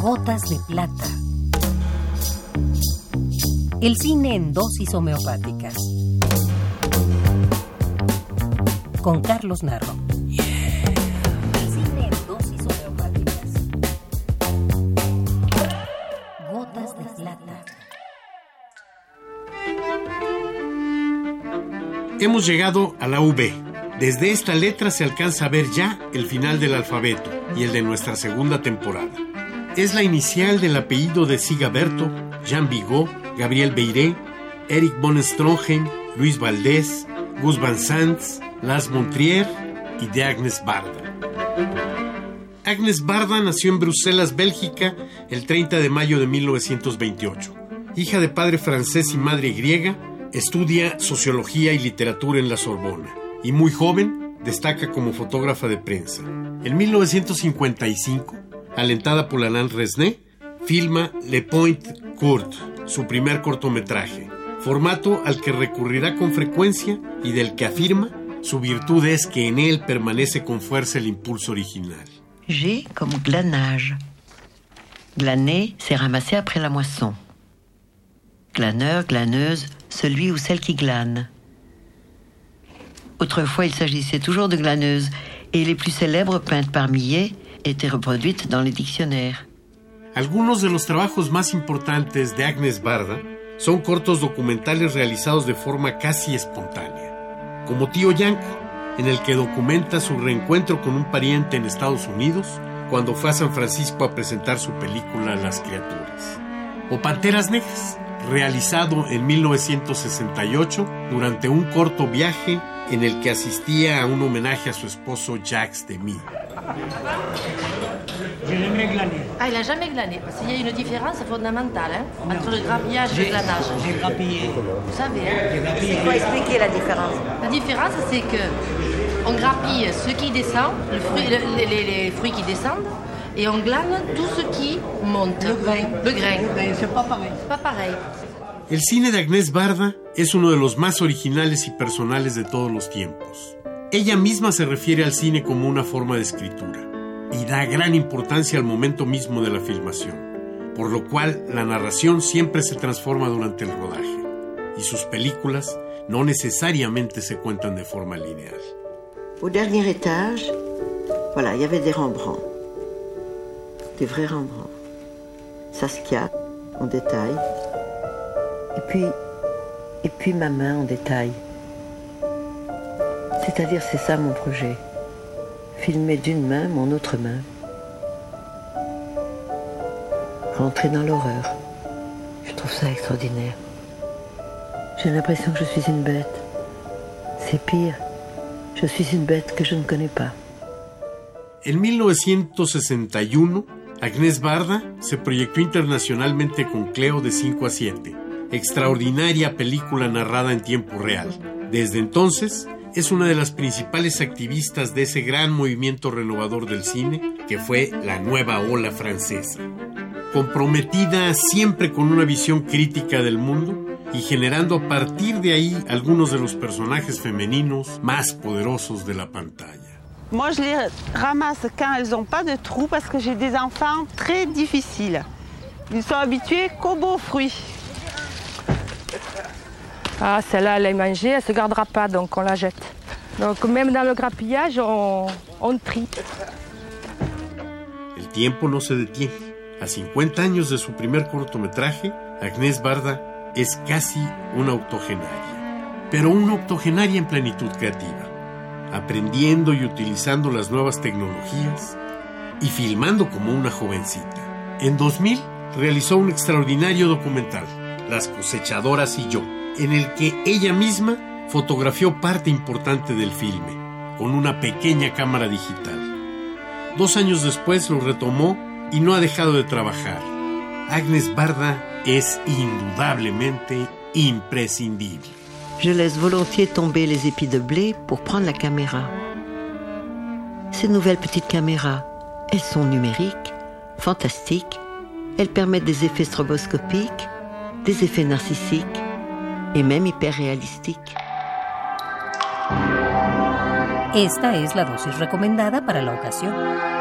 Gotas de plata. El cine en dosis homeopáticas. Con Carlos Narro. El cine en dosis homeopáticas. Gotas de plata. Hemos llegado a la V. Desde esta letra se alcanza a ver ya el final del alfabeto y el de nuestra segunda temporada. Es la inicial del apellido de Sigaberto, Jean Bigot, Gabriel Beiré, Eric von Luis Valdés, Gus Van Sant, Lars Montrier y de Agnes Barda. Agnes Barda nació en Bruselas, Bélgica, el 30 de mayo de 1928. Hija de padre francés y madre griega, estudia sociología y literatura en la Sorbona y muy joven destaca como fotógrafa de prensa. En 1955, alentada por Alain Resnais, filma Le Point Court, su primer cortometraje, formato al que recurrirá con frecuencia y del que afirma su virtud es que en él permanece con fuerza el impulso original. G comme glanage. Glaner, c'est ramasser après la moisson. Glaneur, glaneuse, celui ou celle qui glane. Autrefois, il s'agissait toujours de glaneuses, et les plus célèbres peintes par Millet étaient reproduites dans les dictionnaires. Algunos de los trabajos más importantes de Agnes Barda son cortos documentales realizados de forma casi espontánea, como Tío Yanko, en el que documenta su reencuentro con un pariente en Estados Unidos cuando fue a San Francisco a presentar su película Las criaturas, o Panteras Negras, realizado en 1968 durante un corto viaje en el que asistía a un homenaje a su esposo Jacques Demy. Ah, il a jamais glané. Parce qu'il y a une différence fondamentale hein, entre le grappillage et le glanage. J'ai grappillé. Vous savez, hein grappillé. Faut expliquer la différence? La différence, c'est que on grappille ce qui descend, le fruit- le- les, les- les fruits qui descendent, et on glane tout ce qui monte. Le grain. Le grain. Ben, c'est pas pareil. C'est pas pareil. El cine de Agnès Barda es uno de los más originales y personales de todos los tiempos. Ella misma se refiere al cine como una forma de escritura y da gran importancia al momento mismo de la filmación, por lo cual la narración siempre se transforma durante el rodaje y sus películas no necesariamente se cuentan de forma lineal. Au dernier étage, voilà, il y avait des Rembrandts. Des vrais Rembrandts. Saskia, en détail. Et puis, et puis ma main en détail. C'est-à-dire, c'est ça mon projet. Filmer d'une main mon autre main. Rentrer dans l'horreur. Je trouve ça extraordinaire. J'ai l'impression que je suis une bête. C'est pire. Je suis une bête que je ne connais pas. En 1961, Agnès Barda se proyectó internacionalmente con Cleo de 5 a 7, extraordinaria película narrada en tiempo real. Desde entonces, es una de las principales activistas de ese gran movimiento renovador del cine que fue la nueva ola francesa. Comprometida siempre con una visión crítica del mundo y generando a partir de ahí algunos de los personajes femeninos más poderosos de la pantalla. Moi, je les ramasse quand elles n'ont pas de trous parce que j'ai des enfants très difficiles. Ils sont habitués qu'aux beaux fruits. Ah, celle-là, elle est mangée, elle ne se gardera pas, donc on la jette. Donc même dans le grappillage, on, on trie. El tiempo no se detiene. A 50 años de su primer cortometraje, Agnès Barda es casi una octogenaria. Pero una octogenaria en plenitud creativa, aprendiendo y utilizando las nuevas tecnologías y filmando como una jovencita. En 2000 realizó un extraordinario documental, Las cosechadoras y yo, en el que ella misma fotografió parte importante del filme, con una pequeña cámara digital. Dos años después lo retomó y no ha dejado de trabajar. Agnes Barda es indudablemente imprescindible. Je laisse volontiers tomber les épis de blé pour prendre la caméra. Ces nouvelles petites caméras, elles sont numériques, fantastiques. Elles permettent des effets stroboscopiques, des effets narcissiques et même hyper réalistiques. Esta es la dosis recomendada para la ocasión.